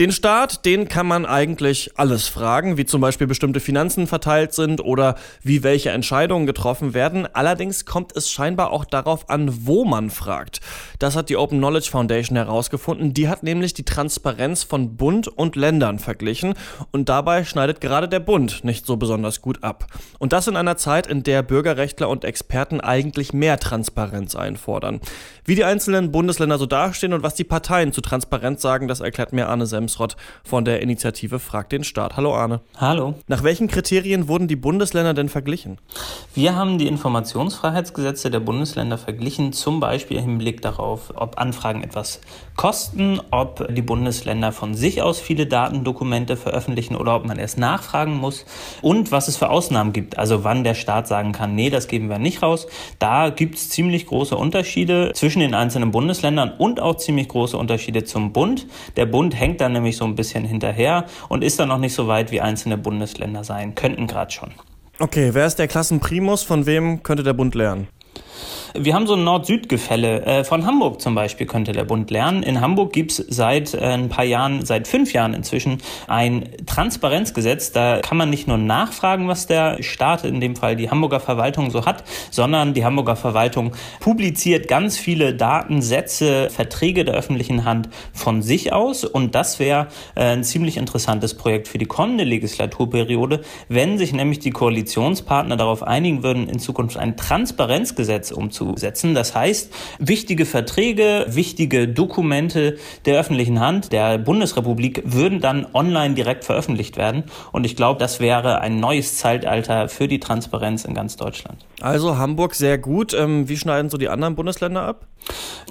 Den Staat, den kann man eigentlich alles fragen, wie zum Beispiel bestimmte Finanzen verteilt sind oder wie welche Entscheidungen getroffen werden. Allerdings kommt es scheinbar auch darauf an, wo man fragt. Das hat die Open Knowledge Foundation herausgefunden. Die hat nämlich die Transparenz von Bund und Ländern verglichen und dabei schneidet gerade der Bund nicht so besonders gut ab. Und das in einer Zeit, in der Bürgerrechtler und Experten eigentlich mehr Transparenz einfordern. Wie die einzelnen Bundesländer so dastehen und was die Parteien zu Transparenz sagen, das erklärt mir Arne Semsrott von der Initiative Frag den Staat. Hallo Arne. Hallo. Nach welchen Kriterien wurden die Bundesländer denn verglichen? Wir haben die Informationsfreiheitsgesetze der Bundesländer verglichen, zum Beispiel im Hinblick darauf, ob Anfragen etwas kosten, ob die Bundesländer von sich aus viele Datendokumente veröffentlichen oder ob man erst nachfragen muss und was es für Ausnahmen gibt, also wann der Staat sagen kann, nee, das geben wir nicht raus. Da gibt es ziemlich große Unterschiede zwischen den einzelnen Bundesländern und auch ziemlich große Unterschiede zum Bund. Der Bund hängt dann nämlich so ein bisschen hinterher und ist dann noch nicht so weit, wie einzelne Bundesländer sein könnten gerade schon. Okay, wer ist der Klassenprimus? Von wem könnte der Bund lernen? Wir haben so ein Nord-Süd-Gefälle. Äh, von Hamburg zum Beispiel könnte der Bund lernen. In Hamburg gibt's seit äh, ein paar Jahren, seit fünf Jahren inzwischen, ein Transparenzgesetz. Da kann man nicht nur nachfragen, was der Staat, in dem Fall die Hamburger Verwaltung, so hat, sondern die Hamburger Verwaltung publiziert ganz viele Datensätze, Verträge der öffentlichen Hand von sich aus. Und das wäre äh, ein ziemlich interessantes Projekt für die kommende Legislaturperiode, wenn sich nämlich die Koalitionspartner darauf einigen würden, in Zukunft ein Transparenzgesetz umzusetzen umzusetzen. Das heißt, wichtige Verträge, wichtige Dokumente der öffentlichen Hand der Bundesrepublik würden dann online direkt veröffentlicht werden. Und ich glaube, das wäre ein neues Zeitalter für die Transparenz in ganz Deutschland. Also Hamburg sehr gut. Ähm, wie schneiden so die anderen Bundesländer ab?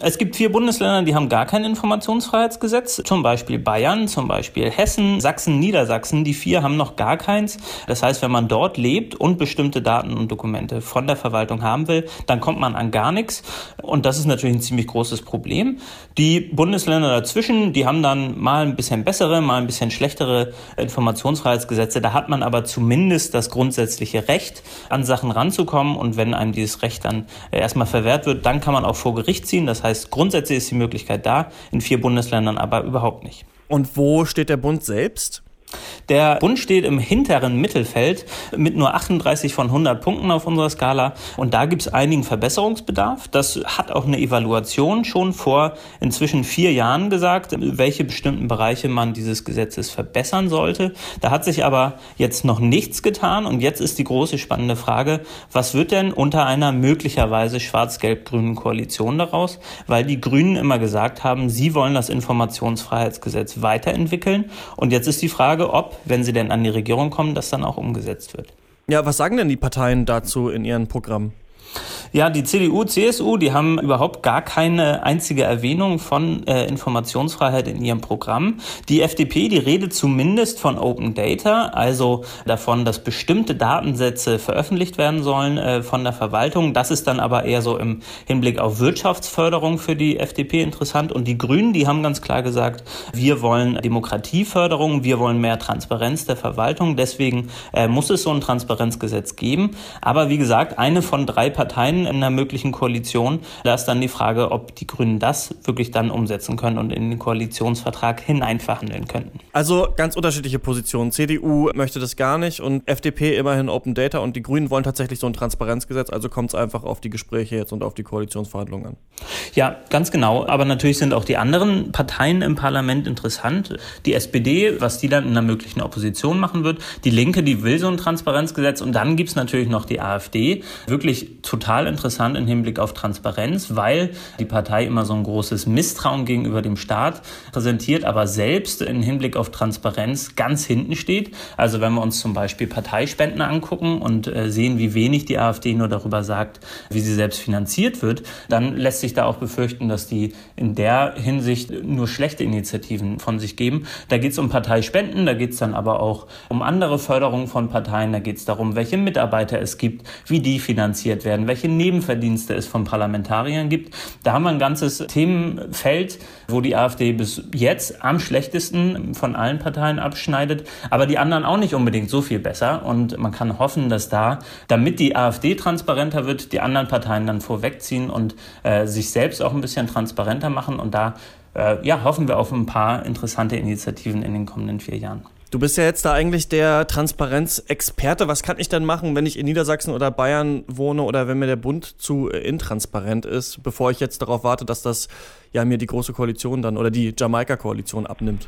Es gibt vier Bundesländer, die haben gar kein Informationsfreiheitsgesetz. Zum Beispiel Bayern, zum Beispiel Hessen, Sachsen, Niedersachsen. Die vier haben noch gar keins. Das heißt, wenn man dort lebt und bestimmte Daten und Dokumente von der Verwaltung haben will, dann kommt man an gar nichts. Und das ist natürlich ein ziemlich großes Problem. Die Bundesländer dazwischen, die haben dann mal ein bisschen bessere, mal ein bisschen schlechtere Informationsfreiheitsgesetze. Da hat man aber zumindest das grundsätzliche Recht, an Sachen ranzukommen. Und wenn einem dieses Recht dann erstmal verwehrt wird, dann kann man auch vor Gericht ziehen. Das heißt, grundsätzlich ist die Möglichkeit da, in vier Bundesländern aber überhaupt nicht. Und wo steht der Bund selbst? Der Bund steht im hinteren Mittelfeld mit nur 38 von 100 Punkten auf unserer Skala. Und da gibt es einigen Verbesserungsbedarf. Das hat auch eine Evaluation schon vor inzwischen vier Jahren gesagt, welche bestimmten Bereiche man dieses Gesetzes verbessern sollte. Da hat sich aber jetzt noch nichts getan. Und jetzt ist die große spannende Frage, was wird denn unter einer möglicherweise schwarz-gelb-grünen Koalition daraus? Weil die Grünen immer gesagt haben, sie wollen das Informationsfreiheitsgesetz weiterentwickeln. Und jetzt ist die Frage, Frage, ob, wenn sie denn an die Regierung kommen, das dann auch umgesetzt wird. Ja, was sagen denn die Parteien dazu in ihren Programmen? Ja, die CDU, CSU, die haben überhaupt gar keine einzige Erwähnung von äh, Informationsfreiheit in ihrem Programm. Die FDP, die redet zumindest von Open Data, also davon, dass bestimmte Datensätze veröffentlicht werden sollen äh, von der Verwaltung. Das ist dann aber eher so im Hinblick auf Wirtschaftsförderung für die FDP interessant. Und die Grünen, die haben ganz klar gesagt, wir wollen Demokratieförderung, wir wollen mehr Transparenz der Verwaltung. Deswegen äh, muss es so ein Transparenzgesetz geben. Aber wie gesagt, eine von drei Parteien in einer möglichen Koalition. Da ist dann die Frage, ob die Grünen das wirklich dann umsetzen können und in den Koalitionsvertrag hineinverhandeln könnten. Also ganz unterschiedliche Positionen. CDU möchte das gar nicht und FDP immerhin Open Data und die Grünen wollen tatsächlich so ein Transparenzgesetz. Also kommt es einfach auf die Gespräche jetzt und auf die Koalitionsverhandlungen an. Ja, ganz genau. Aber natürlich sind auch die anderen Parteien im Parlament interessant. Die SPD, was die dann in einer möglichen Opposition machen wird. Die Linke, die will so ein Transparenzgesetz. Und dann gibt es natürlich noch die AfD. Wirklich total interessant im Hinblick auf Transparenz, weil die Partei immer so ein großes Misstrauen gegenüber dem Staat präsentiert, aber selbst im Hinblick auf Transparenz ganz hinten steht. Also wenn wir uns zum Beispiel Parteispenden angucken und äh, sehen, wie wenig die AfD nur darüber sagt, wie sie selbst finanziert wird, dann lässt sich da auch befürchten, dass die in der Hinsicht nur schlechte Initiativen von sich geben. Da geht es um Parteispenden, da geht es dann aber auch um andere Förderungen von Parteien, da geht es darum, welche Mitarbeiter es gibt, wie die finanziert werden werden, welche Nebenverdienste es von Parlamentariern gibt. Da haben wir ein ganzes Themenfeld, wo die AfD bis jetzt am schlechtesten von allen Parteien abschneidet, aber die anderen auch nicht unbedingt so viel besser. Und man kann hoffen, dass da, damit die AfD transparenter wird, die anderen Parteien dann vorwegziehen und äh, sich selbst auch ein bisschen transparenter machen. Und da äh, ja, hoffen wir auf ein paar interessante Initiativen in den kommenden vier Jahren. Du bist ja jetzt da eigentlich der Transparenzexperte. Was kann ich denn machen, wenn ich in Niedersachsen oder Bayern wohne oder wenn mir der Bund zu intransparent ist, bevor ich jetzt darauf warte, dass das ja mir die große Koalition dann oder die Jamaika-Koalition abnimmt?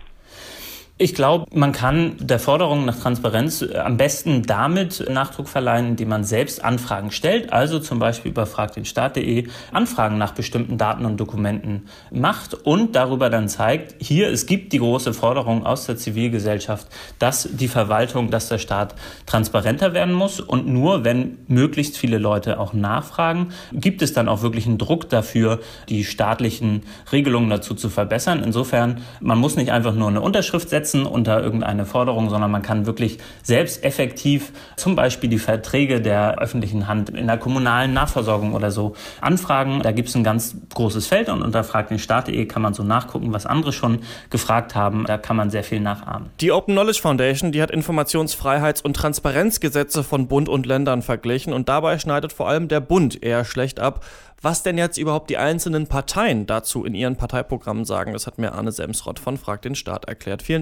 Ich glaube, man kann der Forderung nach Transparenz äh, am besten damit Nachdruck verleihen, indem man selbst Anfragen stellt, also zum Beispiel über fragdenstaat.de Anfragen nach bestimmten Daten und Dokumenten macht und darüber dann zeigt, hier, es gibt die große Forderung aus der Zivilgesellschaft, dass die Verwaltung, dass der Staat transparenter werden muss und nur wenn möglichst viele Leute auch nachfragen, gibt es dann auch wirklich einen Druck dafür, die staatlichen Regelungen dazu zu verbessern. Insofern, man muss nicht einfach nur eine Unterschrift setzen, setzen unter irgendeine Forderung, sondern man kann wirklich selbst effektiv zum Beispiel die Verträge der öffentlichen Hand in der kommunalen Nahversorgung oder so anfragen. Da gibt es ein ganz großes Feld und unter Frag den Staat.de kann man so nachgucken, was andere schon gefragt haben. Da kann man sehr viel nachahmen. Die Open Knowledge Foundation, die hat Informationsfreiheits- und Transparenzgesetze von Bund und Ländern verglichen und dabei schneidet vor allem der Bund eher schlecht ab was denn jetzt überhaupt die einzelnen Parteien dazu in ihren Parteiprogrammen sagen. Das hat mir Arne Semsrott von Frag den Staat erklärt. Vielen